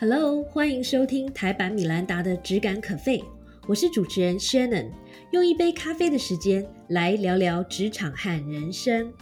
Hello，欢迎收听台版米兰达的《只感可废》，我是主持人 Shannon，用一杯咖啡的时间来聊聊职场和人生。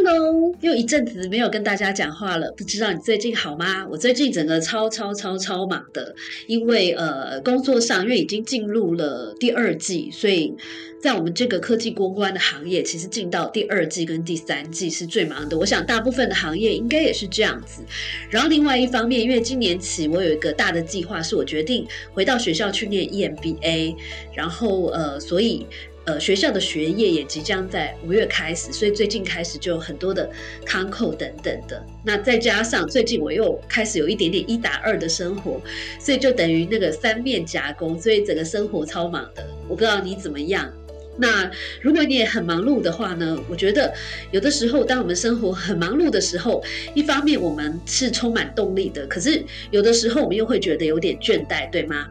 Hello，又一阵子没有跟大家讲话了，不知道你最近好吗？我最近整个超超超超忙的，因为呃工作上，因为已经进入了第二季，所以在我们这个科技公关的行业，其实进到第二季跟第三季是最忙的。我想大部分的行业应该也是这样子。然后另外一方面，因为今年起我有一个大的计划，是我决定回到学校去念 EMBA，然后呃，所以。呃，学校的学业也即将在五月开始，所以最近开始就有很多的康扣等等的。那再加上最近我又开始有一点点一打二的生活，所以就等于那个三面夹攻，所以整个生活超忙的。我不知道你怎么样。那如果你也很忙碌的话呢？我觉得有的时候，当我们生活很忙碌的时候，一方面我们是充满动力的，可是有的时候我们又会觉得有点倦怠，对吗？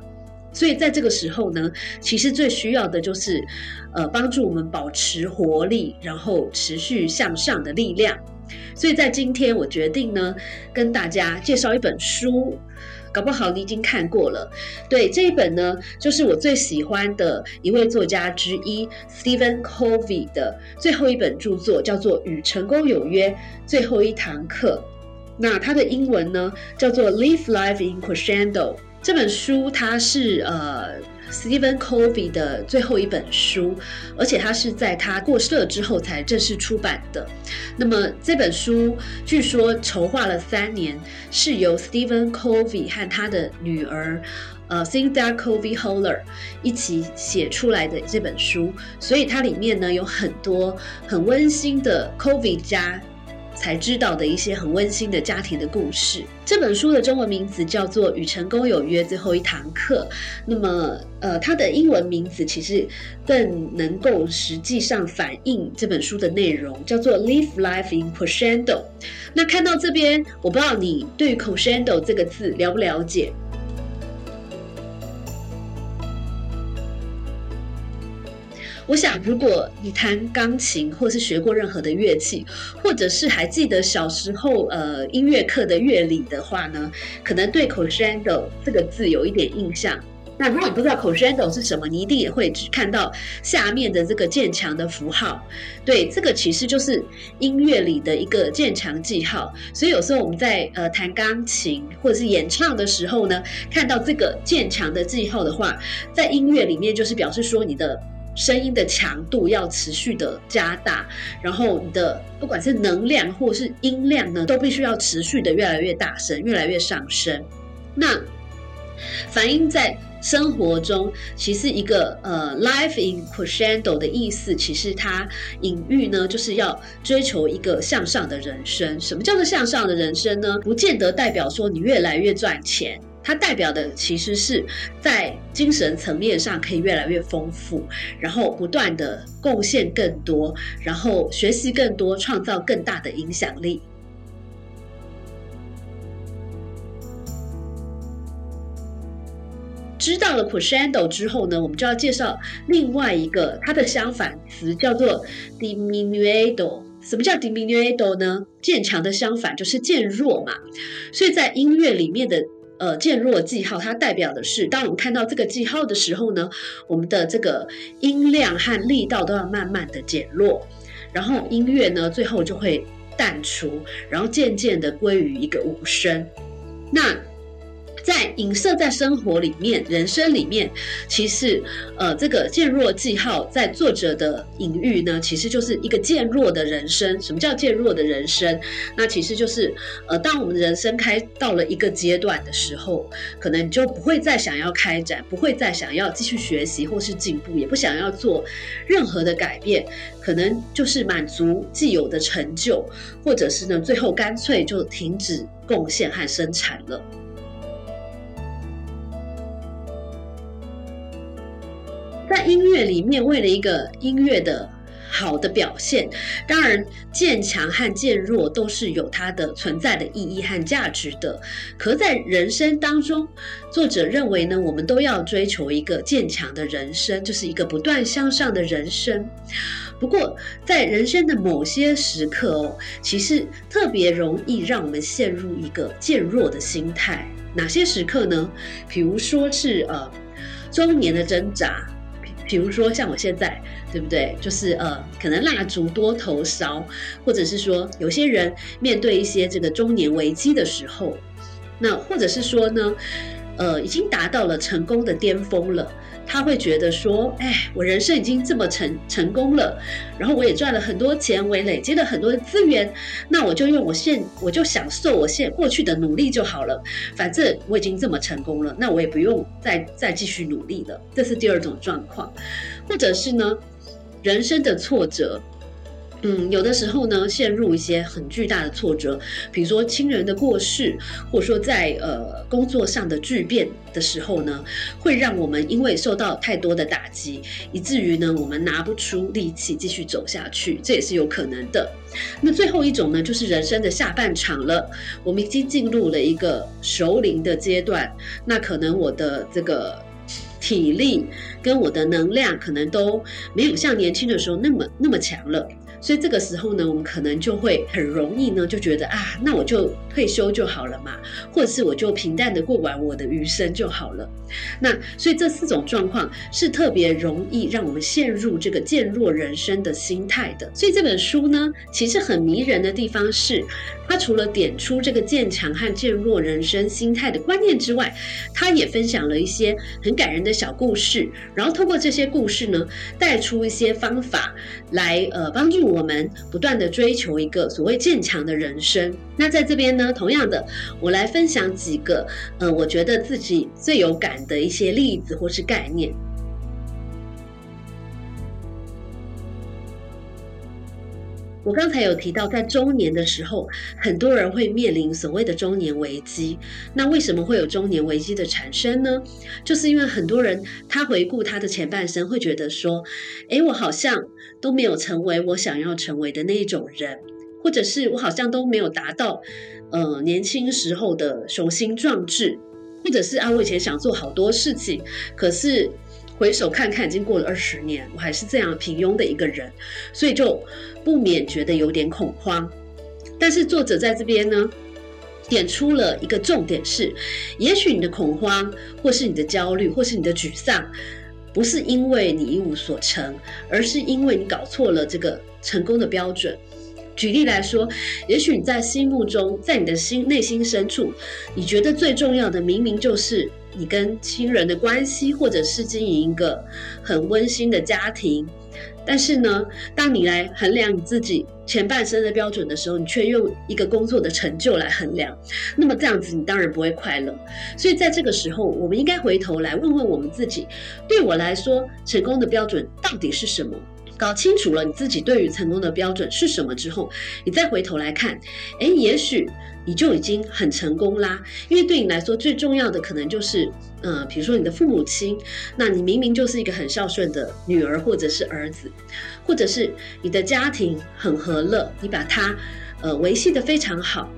所以在这个时候呢，其实最需要的就是，呃，帮助我们保持活力，然后持续向上的力量。所以在今天，我决定呢，跟大家介绍一本书，搞不好你已经看过了。对，这一本呢，就是我最喜欢的一位作家之一 Stephen Covey 的最后一本著作，叫做《与成功有约：最后一堂课》。那它的英文呢，叫做《Live Life in Crescendo》。这本书它是呃 Stephen Covey 的最后一本书，而且它是在他过世了之后才正式出版的。那么这本书据说筹划了三年，是由 Stephen Covey 和他的女儿呃 Cynthia Covey Holler 一起写出来的这本书，所以它里面呢有很多很温馨的 Covey 家。才知道的一些很温馨的家庭的故事。这本书的中文名字叫做《与成功有约：最后一堂课》。那么，呃，它的英文名字其实更能够实际上反映这本书的内容，叫做《Live Life in Crescendo》。那看到这边，我不知道你对于 “crescendo” 这个字了不了解？我想，如果你弹钢琴，或是学过任何的乐器，或者是还记得小时候呃音乐课的乐理的话呢，可能对 crescendo 这个字有一点印象。那如果你不知道 crescendo 是什么，你一定也会只看到下面的这个渐强的符号。对，这个其实就是音乐里的一个渐强记号。所以有时候我们在呃弹钢琴或者是演唱的时候呢，看到这个渐强的记号的话，在音乐里面就是表示说你的。声音的强度要持续的加大，然后你的不管是能量或是音量呢，都必须要持续的越来越大声，越来越上升。那反映在生活中，其实一个呃，life in crescendo 的意思，其实它隐喻呢，就是要追求一个向上的人生。什么叫做向上的人生呢？不见得代表说你越来越赚钱。它代表的其实是在精神层面上可以越来越丰富，然后不断的贡献更多，然后学习更多，创造更大的影响力。知道了 crescendo 之后呢，我们就要介绍另外一个它的相反词，叫做 diminuendo。什么叫 diminuendo 呢？渐强的相反就是渐弱嘛。所以在音乐里面的。呃，渐弱记号，它代表的是，当我们看到这个记号的时候呢，我们的这个音量和力道都要慢慢的减弱，然后音乐呢，最后就会淡出，然后渐渐的归于一个无声。那在影射在生活里面、人生里面，其实，呃，这个渐弱记号在作者的隐喻呢，其实就是一个渐弱的人生。什么叫渐弱的人生？那其实就是，呃，当我们人生开到了一个阶段的时候，可能你就不会再想要开展，不会再想要继续学习或是进步，也不想要做任何的改变，可能就是满足既有的成就，或者是呢，最后干脆就停止贡献和生产了。在音乐里面，为了一个音乐的好的表现。当然，渐强和渐弱都是有它的存在的意义和价值的。可在人生当中，作者认为呢，我们都要追求一个渐强的人生，就是一个不断向上的人生。不过，在人生的某些时刻哦，其实特别容易让我们陷入一个渐弱的心态。哪些时刻呢？比如说是呃中年的挣扎，比如说像我现在，对不对？就是呃可能蜡烛多头烧，或者是说有些人面对一些这个中年危机的时候，那或者是说呢，呃已经达到了成功的巅峰了。他会觉得说：“哎，我人生已经这么成成功了，然后我也赚了很多钱，我也累积了很多的资源，那我就用我现我就享受我现过去的努力就好了。反正我已经这么成功了，那我也不用再再继续努力了。这是第二种状况，或者是呢，人生的挫折。”嗯，有的时候呢，陷入一些很巨大的挫折，比如说亲人的过世，或者说在呃工作上的巨变的时候呢，会让我们因为受到太多的打击，以至于呢，我们拿不出力气继续走下去，这也是有可能的。那最后一种呢，就是人生的下半场了，我们已经进入了一个熟龄的阶段，那可能我的这个体力跟我的能量，可能都没有像年轻的时候那么那么强了。所以这个时候呢，我们可能就会很容易呢，就觉得啊，那我就退休就好了嘛，或者是我就平淡的过完我的余生就好了。那所以这四种状况是特别容易让我们陷入这个渐弱人生的心态的。所以这本书呢，其实很迷人的地方是，它除了点出这个渐强和渐弱人生心态的观念之外，它也分享了一些很感人的小故事，然后通过这些故事呢，带出一些方法来呃帮助。我们不断的追求一个所谓坚强的人生。那在这边呢，同样的，我来分享几个，呃，我觉得自己最有感的一些例子或是概念。我刚才有提到，在中年的时候，很多人会面临所谓的中年危机。那为什么会有中年危机的产生呢？就是因为很多人他回顾他的前半生，会觉得说，诶，我好像都没有成为我想要成为的那一种人，或者是我好像都没有达到，呃，年轻时候的雄心壮志，或者是啊，我以前想做好多事情，可是。回首看看，已经过了二十年，我还是这样平庸的一个人，所以就不免觉得有点恐慌。但是作者在这边呢，点出了一个重点是：也许你的恐慌，或是你的焦虑，或是你的沮丧，不是因为你一无所成，而是因为你搞错了这个成功的标准。举例来说，也许你在心目中，在你的心内心深处，你觉得最重要的，明明就是。你跟亲人的关系，或者是经营一个很温馨的家庭，但是呢，当你来衡量你自己前半生的标准的时候，你却用一个工作的成就来衡量，那么这样子你当然不会快乐。所以在这个时候，我们应该回头来问问我们自己：对我来说，成功的标准到底是什么？搞清楚了你自己对于成功的标准是什么之后，你再回头来看，哎，也许你就已经很成功啦。因为对你来说最重要的可能就是，呃，比如说你的父母亲，那你明明就是一个很孝顺的女儿或者是儿子，或者是你的家庭很和乐，你把它呃维系的非常好。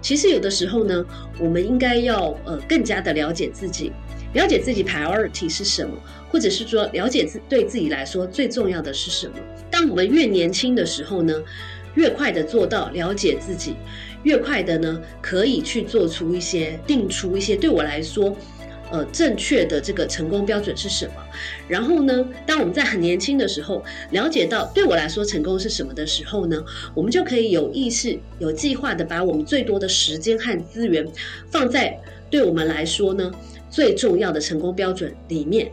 其实有的时候呢，我们应该要呃更加的了解自己。了解自己 priority 是什么，或者是说了解自对自己来说最重要的是什么。当我们越年轻的时候呢，越快的做到了解自己，越快的呢可以去做出一些定出一些对我来说，呃正确的这个成功标准是什么。然后呢，当我们在很年轻的时候了解到对我来说成功是什么的时候呢，我们就可以有意识、有计划的把我们最多的时间和资源放在对我们来说呢。最重要的成功标准里面，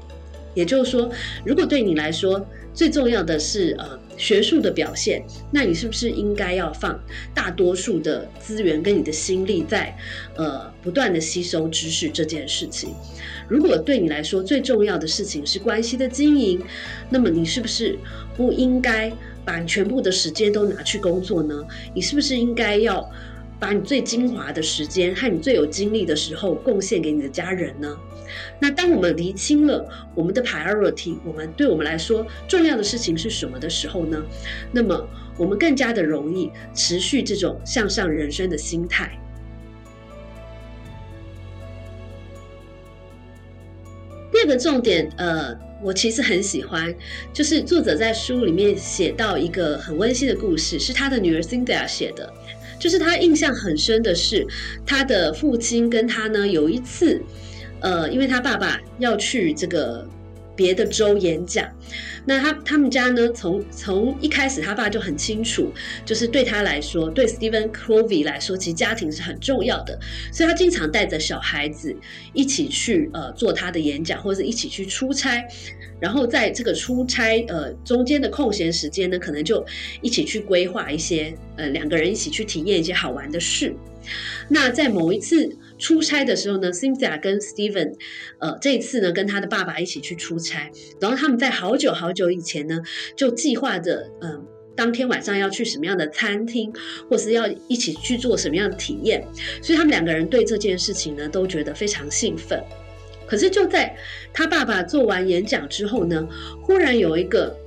也就是说，如果对你来说最重要的是呃学术的表现，那你是不是应该要放大多数的资源跟你的心力在呃不断的吸收知识这件事情？如果对你来说最重要的事情是关系的经营，那么你是不是不应该把全部的时间都拿去工作呢？你是不是应该要把你最精华的时间和你最有精力的时候贡献给你的家人呢？那当我们厘清了我们的 priority，我们对我们来说重要的事情是什么的时候呢？那么我们更加的容易持续这种向上人生的心态。第二个重点，呃，我其实很喜欢，就是作者在书里面写到一个很温馨的故事，是他的女儿 Cynthia 写的。就是他印象很深的是，他的父亲跟他呢有一次，呃，因为他爸爸要去这个别的州演讲。那他他们家呢？从从一开始，他爸就很清楚，就是对他来说，对 Stephen Covey 来说，其实家庭是很重要的，所以他经常带着小孩子一起去呃做他的演讲，或者一起去出差。然后在这个出差呃中间的空闲时间呢，可能就一起去规划一些呃两个人一起去体验一些好玩的事。那在某一次。出差的时候呢，Cynthia 跟 Steven，呃，这一次呢跟他的爸爸一起去出差，然后他们在好久好久以前呢就计划着，嗯，当天晚上要去什么样的餐厅，或是要一起去做什么样的体验，所以他们两个人对这件事情呢都觉得非常兴奋。可是就在他爸爸做完演讲之后呢，忽然有一个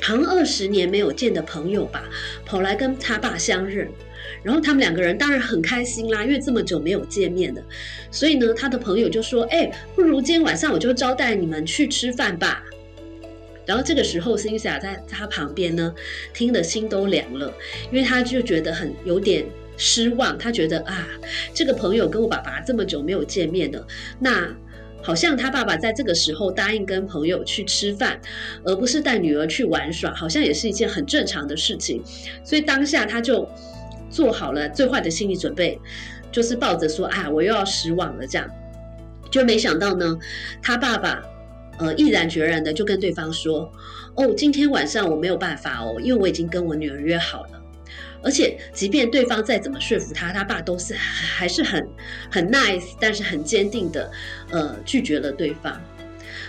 好像二十年没有见的朋友吧，跑来跟他爸相认。然后他们两个人当然很开心啦，因为这么久没有见面的，所以呢，他的朋友就说：“哎，不如今天晚上我就招待你们去吃饭吧。”然后这个时候，辛西亚在他旁边呢，听得心都凉了，因为他就觉得很有点失望，他觉得啊，这个朋友跟我爸爸这么久没有见面了，那好像他爸爸在这个时候答应跟朋友去吃饭，而不是带女儿去玩耍，好像也是一件很正常的事情，所以当下他就。做好了最坏的心理准备，就是抱着说啊，我又要失望了这样，就没想到呢，他爸爸呃毅然决然的就跟对方说，哦，今天晚上我没有办法哦，因为我已经跟我女儿约好了，而且即便对方再怎么说服他，他爸都是还是很很 nice，但是很坚定的呃拒绝了对方。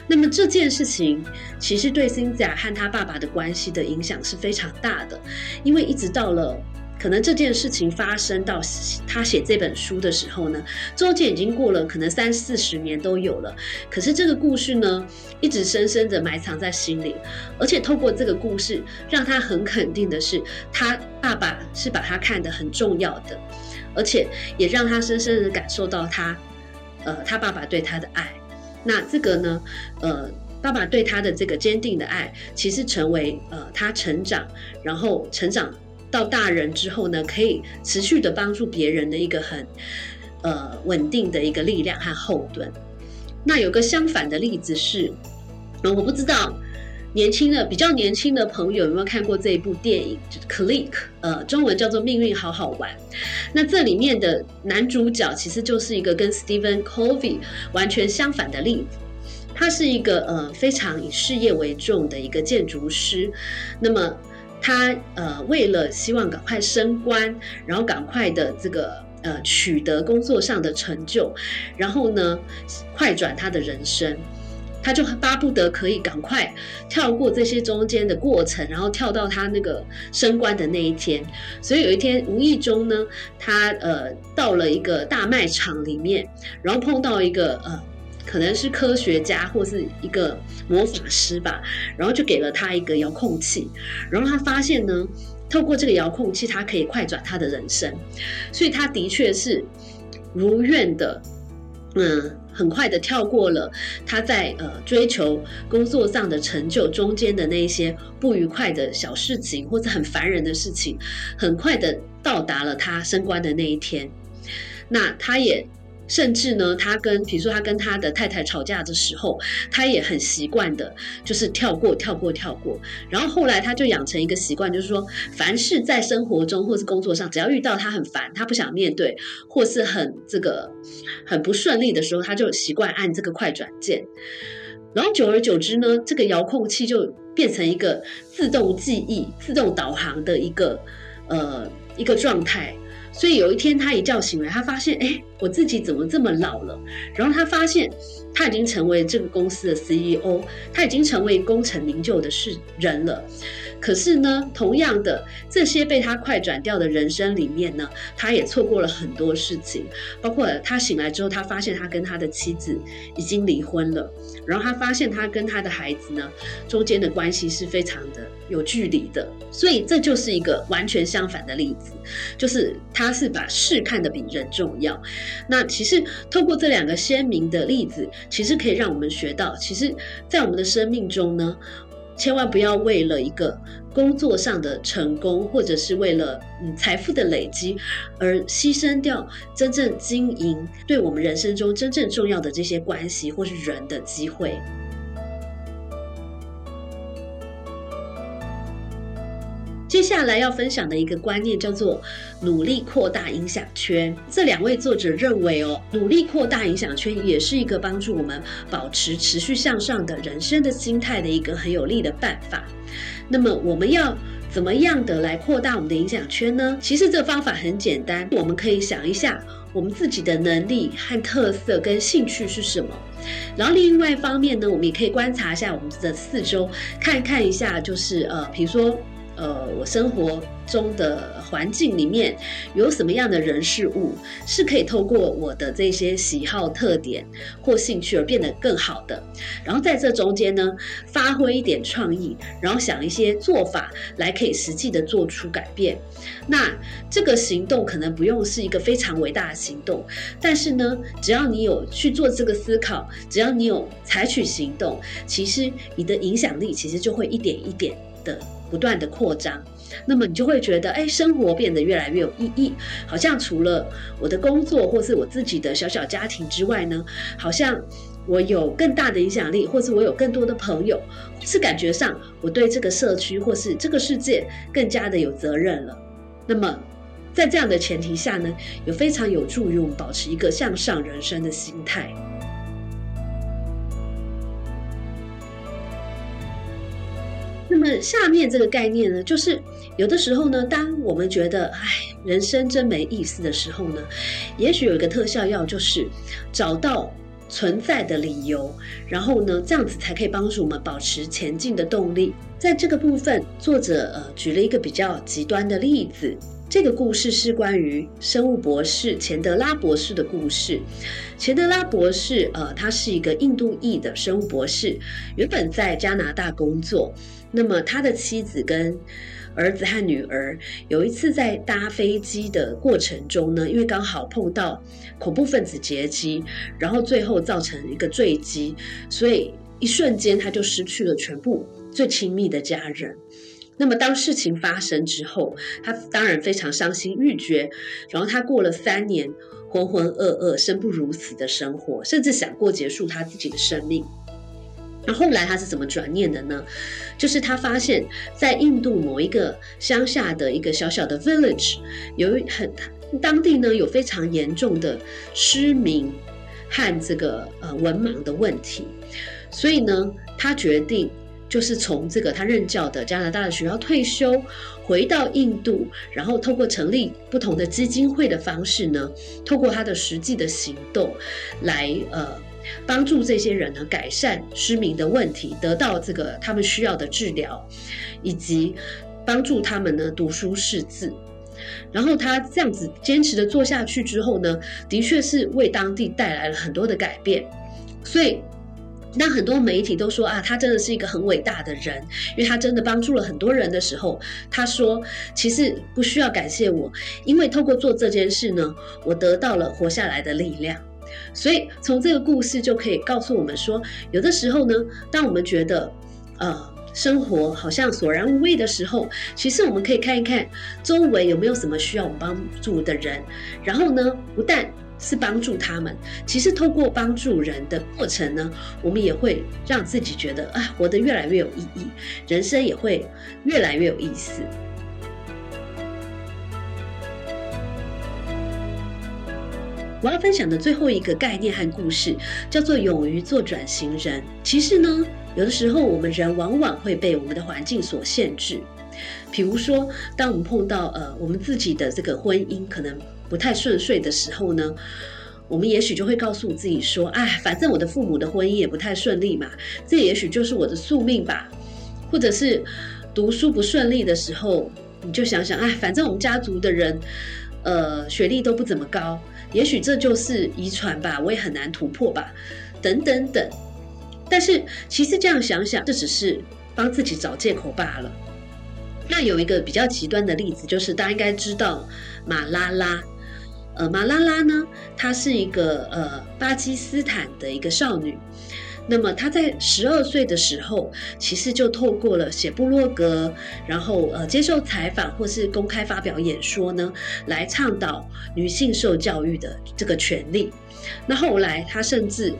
那么这件事情其实对辛子亚和他爸爸的关系的影响是非常大的，因为一直到了。可能这件事情发生到他写这本书的时候呢，中间已经过了可能三四十年都有了。可是这个故事呢，一直深深的埋藏在心里，而且透过这个故事，让他很肯定的是，他爸爸是把他看得很重要的，而且也让他深深的感受到他，呃，他爸爸对他的爱。那这个呢，呃，爸爸对他的这个坚定的爱，其实成为呃他成长，然后成长。到大人之后呢，可以持续的帮助别人的一个很呃稳定的一个力量和后盾。那有个相反的例子是，嗯，我不知道年轻的比较年轻的朋友有没有看过这一部电影，就是《Click》，呃，中文叫做《命运好好玩》。那这里面的男主角其实就是一个跟 Stephen Covey 完全相反的例子。他是一个呃非常以事业为重的一个建筑师。那么他呃，为了希望赶快升官，然后赶快的这个呃取得工作上的成就，然后呢快转他的人生，他就巴不得可以赶快跳过这些中间的过程，然后跳到他那个升官的那一天。所以有一天无意中呢，他呃到了一个大卖场里面，然后碰到一个呃。可能是科学家或是一个魔法师吧，然后就给了他一个遥控器，然后他发现呢，透过这个遥控器，他可以快转他的人生，所以他的确是如愿的，嗯，很快的跳过了他在呃追求工作上的成就中间的那一些不愉快的小事情或者很烦人的事情，很快的到达了他升官的那一天，那他也。甚至呢，他跟比如说他跟他的太太吵架的时候，他也很习惯的，就是跳过、跳过、跳过。然后后来他就养成一个习惯，就是说，凡是在生活中或是工作上，只要遇到他很烦、他不想面对，或是很这个很不顺利的时候，他就习惯按这个快转键。然后久而久之呢，这个遥控器就变成一个自动记忆、自动导航的一个呃一个状态。所以有一天，他一觉醒来，他发现，哎，我自己怎么这么老了？然后他发现，他已经成为这个公司的 CEO，他已经成为功成名就的是人了。可是呢，同样的这些被他快转掉的人生里面呢，他也错过了很多事情，包括他醒来之后，他发现他跟他的妻子已经离婚了，然后他发现他跟他的孩子呢中间的关系是非常的有距离的，所以这就是一个完全相反的例子，就是他是把事看得比人重要。那其实透过这两个鲜明的例子，其实可以让我们学到，其实，在我们的生命中呢。千万不要为了一个工作上的成功，或者是为了嗯财富的累积，而牺牲掉真正经营对我们人生中真正重要的这些关系或是人的机会。接下来要分享的一个观念叫做努力扩大影响圈。这两位作者认为哦，努力扩大影响圈也是一个帮助我们保持持续向上的人生的心态的一个很有利的办法。那么我们要怎么样的来扩大我们的影响圈呢？其实这方法很简单，我们可以想一下我们自己的能力和特色跟兴趣是什么。然后另外一方面呢，我们也可以观察一下我们的四周，看看一下就是呃，比如说。呃，我生活中的环境里面有什么样的人事物是可以透过我的这些喜好特点或兴趣而变得更好的？然后在这中间呢，发挥一点创意，然后想一些做法来可以实际的做出改变。那这个行动可能不用是一个非常伟大的行动，但是呢，只要你有去做这个思考，只要你有采取行动，其实你的影响力其实就会一点一点的。不断的扩张，那么你就会觉得，哎，生活变得越来越有意义。好像除了我的工作或是我自己的小小家庭之外呢，好像我有更大的影响力，或是我有更多的朋友，是感觉上我对这个社区或是这个世界更加的有责任了。那么在这样的前提下呢，有非常有助于我们保持一个向上人生的心态。么下面这个概念呢，就是有的时候呢，当我们觉得唉，人生真没意思的时候呢，也许有一个特效药，就是找到存在的理由，然后呢，这样子才可以帮助我们保持前进的动力。在这个部分，作者呃举了一个比较极端的例子。这个故事是关于生物博士钱德拉博士的故事。钱德拉博士，呃，他是一个印度裔的生物博士，原本在加拿大工作。那么他的妻子跟儿子和女儿有一次在搭飞机的过程中呢，因为刚好碰到恐怖分子劫机，然后最后造成一个坠机，所以一瞬间他就失去了全部最亲密的家人。那么，当事情发生之后，他当然非常伤心欲绝。然后他过了三年浑浑噩噩、生不如死的生活，甚至想过结束他自己的生命。那后来他是怎么转念的呢？就是他发现，在印度某一个乡下的一个小小的 village，有很当地呢有非常严重的失明和这个呃文盲的问题，所以呢，他决定。就是从这个他任教的加拿大的学校退休，回到印度，然后透过成立不同的基金会的方式呢，透过他的实际的行动，来呃帮助这些人呢改善失明的问题，得到这个他们需要的治疗，以及帮助他们呢读书识字。然后他这样子坚持的做下去之后呢，的确是为当地带来了很多的改变，所以。当很多媒体都说啊，他真的是一个很伟大的人，因为他真的帮助了很多人的时候，他说其实不需要感谢我，因为透过做这件事呢，我得到了活下来的力量。所以从这个故事就可以告诉我们说，有的时候呢，当我们觉得呃生活好像索然无味的时候，其实我们可以看一看周围有没有什么需要我们帮助的人，然后呢，不但是帮助他们。其实，透过帮助人的过程呢，我们也会让自己觉得啊，活得越来越有意义，人生也会越来越有意思。我要分享的最后一个概念和故事，叫做“勇于做转型人”。其实呢，有的时候我们人往往会被我们的环境所限制。比如说，当我们碰到呃，我们自己的这个婚姻可能。不太顺遂的时候呢，我们也许就会告诉自己说：“哎，反正我的父母的婚姻也不太顺利嘛，这也许就是我的宿命吧。”或者是读书不顺利的时候，你就想想，哎，反正我们家族的人，呃，学历都不怎么高，也许这就是遗传吧，我也很难突破吧，等等等。但是其实这样想想，这只是帮自己找借口罢了。那有一个比较极端的例子，就是大家应该知道马拉拉。呃，马拉拉呢，她是一个呃巴基斯坦的一个少女。那么她在十二岁的时候，其实就透过了写部落格，然后呃接受采访或是公开发表演说呢，来倡导女性受教育的这个权利。那后来她甚至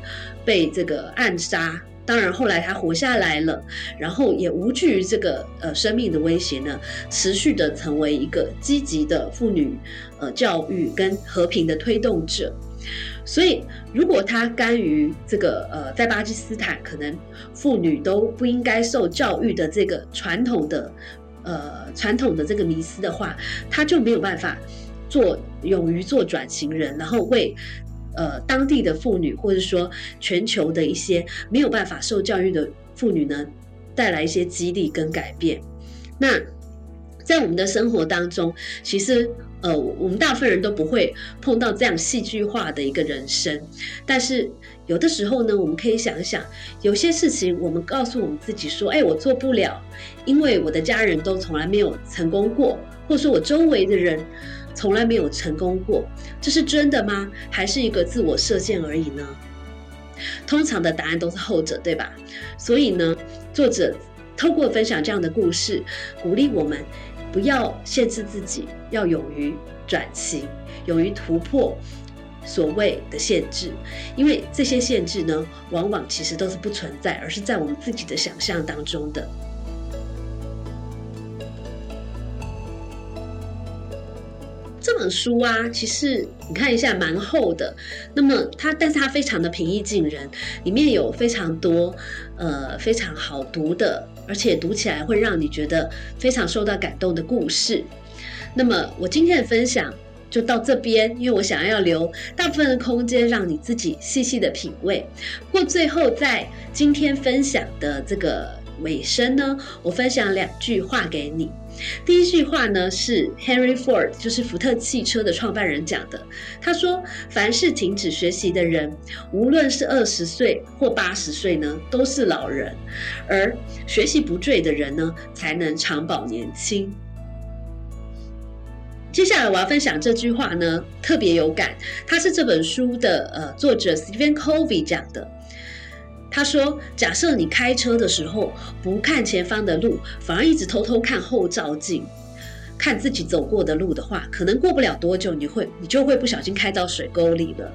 被这个暗杀。当然，后来他活下来了，然后也无惧于这个呃生命的威胁呢，持续的成为一个积极的妇女呃教育跟和平的推动者。所以，如果他甘于这个呃在巴基斯坦可能妇女都不应该受教育的这个传统的呃传统的这个迷思的话，他就没有办法做勇于做转型人，然后为。呃，当地的妇女，或者说全球的一些没有办法受教育的妇女呢，带来一些激励跟改变。那在我们的生活当中，其实呃，我们大部分人都不会碰到这样戏剧化的一个人生。但是有的时候呢，我们可以想一想，有些事情我们告诉我们自己说：“哎，我做不了，因为我的家人都从来没有成功过，或者说我周围的人。”从来没有成功过，这是真的吗？还是一个自我设限而已呢？通常的答案都是后者，对吧？所以呢，作者透过分享这样的故事，鼓励我们不要限制自己，要勇于转型，勇于突破所谓的限制，因为这些限制呢，往往其实都是不存在，而是在我们自己的想象当中的。这本书啊，其实你看一下蛮厚的，那么它，但是它非常的平易近人，里面有非常多呃非常好读的，而且读起来会让你觉得非常受到感动的故事。那么我今天的分享就到这边，因为我想要留大部分的空间让你自己细细的品味。不过最后在今天分享的这个尾声呢，我分享两句话给你。第一句话呢是 Henry Ford，就是福特汽车的创办人讲的。他说：“凡是停止学习的人，无论是二十岁或八十岁呢，都是老人；而学习不坠的人呢，才能长保年轻。”接下来我要分享这句话呢，特别有感，它是这本书的呃作者 Stephen Covey 讲的。他说：“假设你开车的时候不看前方的路，反而一直偷偷看后照镜，看自己走过的路的话，可能过不了多久，你会你就会不小心开到水沟里了。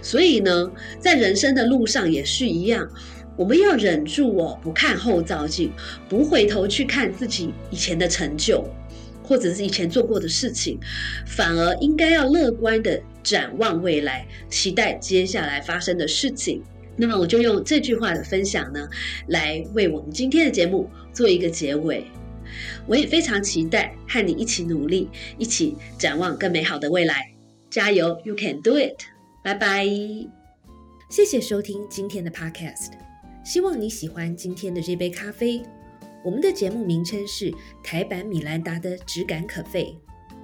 所以呢，在人生的路上也是一样，我们要忍住哦，不看后照镜，不回头去看自己以前的成就，或者是以前做过的事情，反而应该要乐观的展望未来，期待接下来发生的事情。”那么我就用这句话的分享呢，来为我们今天的节目做一个结尾。我也非常期待和你一起努力，一起展望更美好的未来。加油，You can do it！拜拜。谢谢收听今天的 Podcast，希望你喜欢今天的这杯咖啡。我们的节目名称是台版米兰达的质感可废。